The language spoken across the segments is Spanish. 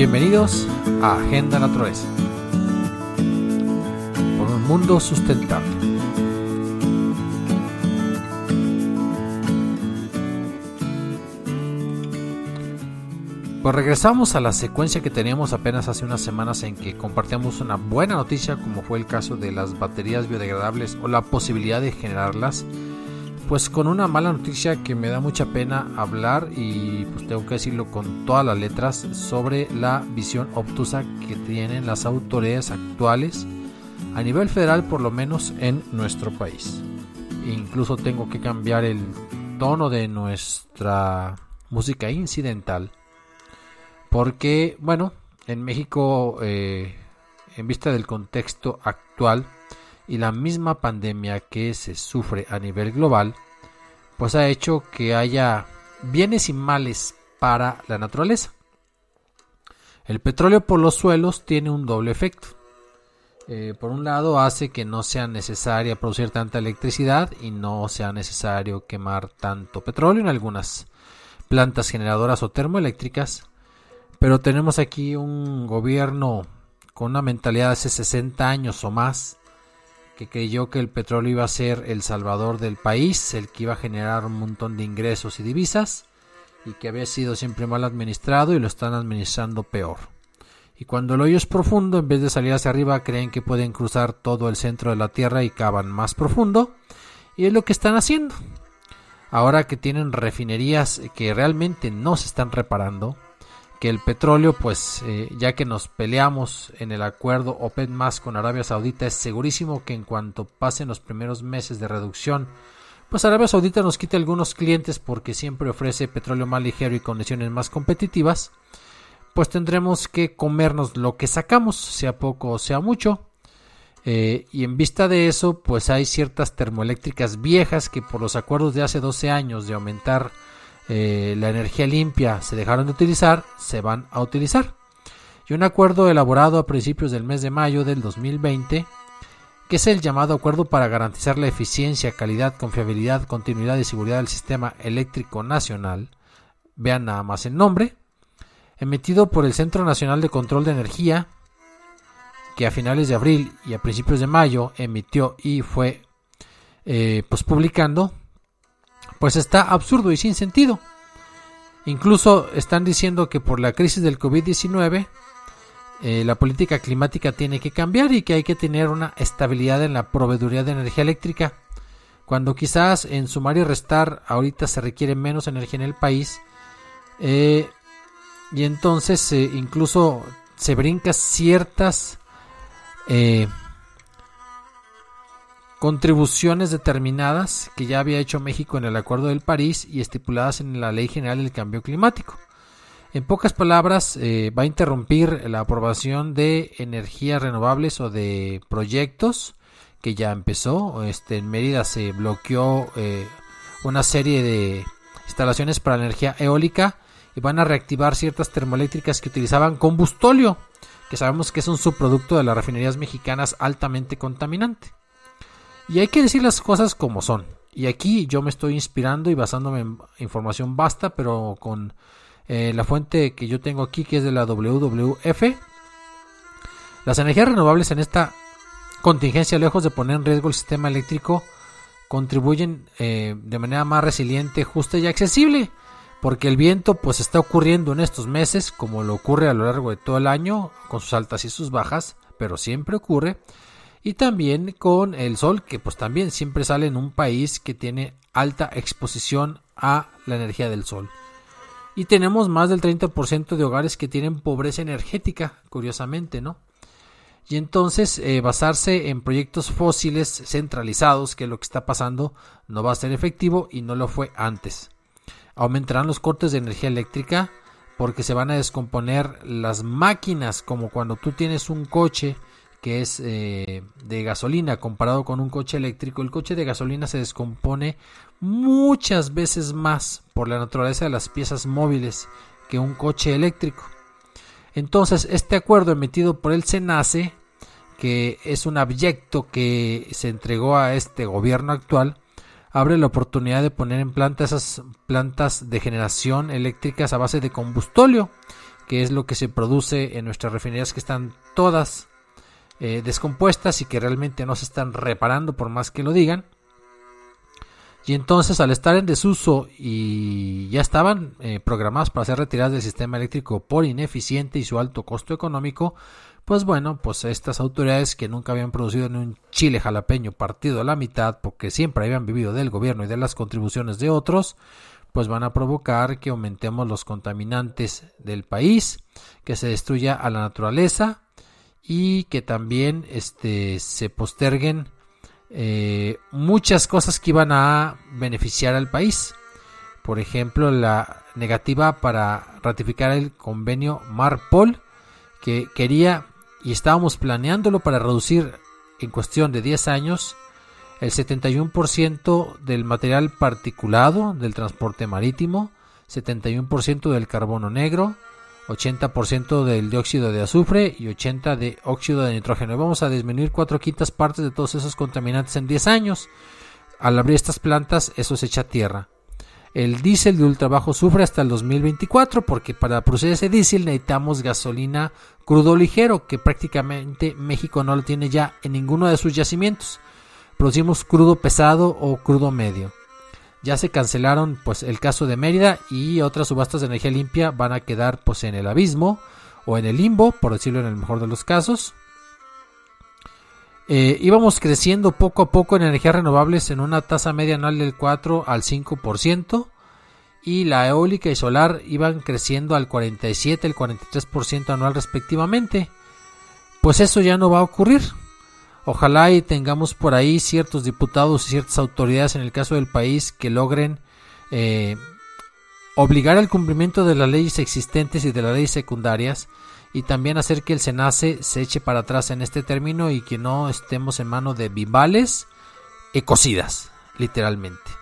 Bienvenidos a Agenda Naturaleza. Por un mundo sustentable. Pues regresamos a la secuencia que teníamos apenas hace unas semanas en que compartíamos una buena noticia como fue el caso de las baterías biodegradables o la posibilidad de generarlas pues con una mala noticia que me da mucha pena hablar y pues tengo que decirlo con todas las letras sobre la visión obtusa que tienen las autoridades actuales a nivel federal por lo menos en nuestro país. Incluso tengo que cambiar el tono de nuestra música incidental porque bueno, en México eh, en vista del contexto actual y la misma pandemia que se sufre a nivel global, pues ha hecho que haya bienes y males para la naturaleza. El petróleo por los suelos tiene un doble efecto. Eh, por un lado hace que no sea necesaria producir tanta electricidad y no sea necesario quemar tanto petróleo en algunas plantas generadoras o termoeléctricas. Pero tenemos aquí un gobierno con una mentalidad de hace 60 años o más que creyó que el petróleo iba a ser el salvador del país, el que iba a generar un montón de ingresos y divisas, y que había sido siempre mal administrado y lo están administrando peor. Y cuando el hoyo es profundo, en vez de salir hacia arriba, creen que pueden cruzar todo el centro de la Tierra y cavan más profundo, y es lo que están haciendo. Ahora que tienen refinerías que realmente no se están reparando, que el petróleo, pues eh, ya que nos peleamos en el acuerdo OPEC más con Arabia Saudita, es segurísimo que en cuanto pasen los primeros meses de reducción, pues Arabia Saudita nos quite algunos clientes porque siempre ofrece petróleo más ligero y condiciones más competitivas, pues tendremos que comernos lo que sacamos, sea poco o sea mucho. Eh, y en vista de eso, pues hay ciertas termoeléctricas viejas que por los acuerdos de hace 12 años de aumentar eh, la energía limpia se dejaron de utilizar, se van a utilizar. Y un acuerdo elaborado a principios del mes de mayo del 2020, que es el llamado acuerdo para garantizar la eficiencia, calidad, confiabilidad, continuidad y seguridad del sistema eléctrico nacional, vean nada más el nombre, emitido por el Centro Nacional de Control de Energía, que a finales de abril y a principios de mayo emitió y fue eh, pues publicando pues está absurdo y sin sentido. Incluso están diciendo que por la crisis del COVID-19 eh, la política climática tiene que cambiar y que hay que tener una estabilidad en la proveeduría de energía eléctrica. Cuando quizás en sumar y restar ahorita se requiere menos energía en el país. Eh, y entonces eh, incluso se brinca ciertas contribuciones determinadas que ya había hecho México en el Acuerdo del París y estipuladas en la Ley General del Cambio Climático. En pocas palabras, eh, va a interrumpir la aprobación de energías renovables o de proyectos que ya empezó. Este, en Mérida se bloqueó eh, una serie de instalaciones para energía eólica y van a reactivar ciertas termoeléctricas que utilizaban combustóleo, que sabemos que es un subproducto de las refinerías mexicanas altamente contaminante. Y hay que decir las cosas como son. Y aquí yo me estoy inspirando y basándome en información basta, pero con eh, la fuente que yo tengo aquí, que es de la WWF. Las energías renovables en esta contingencia, lejos de poner en riesgo el sistema eléctrico, contribuyen eh, de manera más resiliente, justa y accesible. Porque el viento pues está ocurriendo en estos meses, como lo ocurre a lo largo de todo el año, con sus altas y sus bajas, pero siempre ocurre y también con el sol que pues también siempre sale en un país que tiene alta exposición a la energía del sol. Y tenemos más del 30% de hogares que tienen pobreza energética, curiosamente, ¿no? Y entonces eh, basarse en proyectos fósiles centralizados, que es lo que está pasando, no va a ser efectivo y no lo fue antes. Aumentarán los cortes de energía eléctrica porque se van a descomponer las máquinas, como cuando tú tienes un coche que es eh, de gasolina comparado con un coche eléctrico, el coche de gasolina se descompone muchas veces más por la naturaleza de las piezas móviles que un coche eléctrico. Entonces, este acuerdo emitido por el SENACE, que es un abyecto que se entregó a este gobierno actual, abre la oportunidad de poner en planta esas plantas de generación eléctricas a base de combustóleo, que es lo que se produce en nuestras refinerías que están todas eh, descompuestas y que realmente no se están reparando por más que lo digan. Y entonces al estar en desuso y ya estaban eh, programadas para ser retiradas del sistema eléctrico por ineficiente y su alto costo económico, pues bueno, pues estas autoridades que nunca habían producido ni un chile jalapeño partido a la mitad porque siempre habían vivido del gobierno y de las contribuciones de otros, pues van a provocar que aumentemos los contaminantes del país, que se destruya a la naturaleza, y que también este, se posterguen eh, muchas cosas que iban a beneficiar al país. Por ejemplo, la negativa para ratificar el convenio Marpol, que quería y estábamos planeándolo para reducir en cuestión de 10 años el 71% del material particulado del transporte marítimo, 71% del carbono negro, 80% del dióxido de azufre y 80% de óxido de nitrógeno. vamos a disminuir cuatro quintas partes de todos esos contaminantes en 10 años. Al abrir estas plantas, eso se echa a tierra. El diésel de ultra bajo azufre hasta el 2024, porque para producir ese diésel necesitamos gasolina crudo ligero, que prácticamente México no lo tiene ya en ninguno de sus yacimientos. Producimos crudo pesado o crudo medio ya se cancelaron pues el caso de Mérida y otras subastas de energía limpia van a quedar pues en el abismo o en el limbo, por decirlo en el mejor de los casos. Eh, íbamos creciendo poco a poco en energías renovables en una tasa media anual del 4 al 5% y la eólica y solar iban creciendo al 47 y el 43% anual respectivamente. Pues eso ya no va a ocurrir. Ojalá y tengamos por ahí ciertos diputados y ciertas autoridades en el caso del país que logren eh, obligar al cumplimiento de las leyes existentes y de las leyes secundarias y también hacer que el SENACE se eche para atrás en este término y que no estemos en mano de bibales ecocidas, literalmente.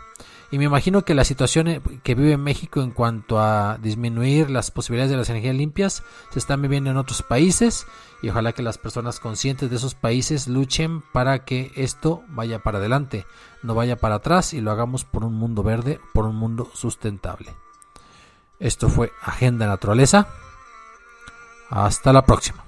Y me imagino que la situación eh, que vive México en cuanto a disminuir las posibilidades de las energías limpias se están viviendo en otros países y ojalá que las personas conscientes de esos países luchen para que esto vaya para adelante, no vaya para atrás y lo hagamos por un mundo verde, por un mundo sustentable. Esto fue Agenda Naturaleza. Hasta la próxima.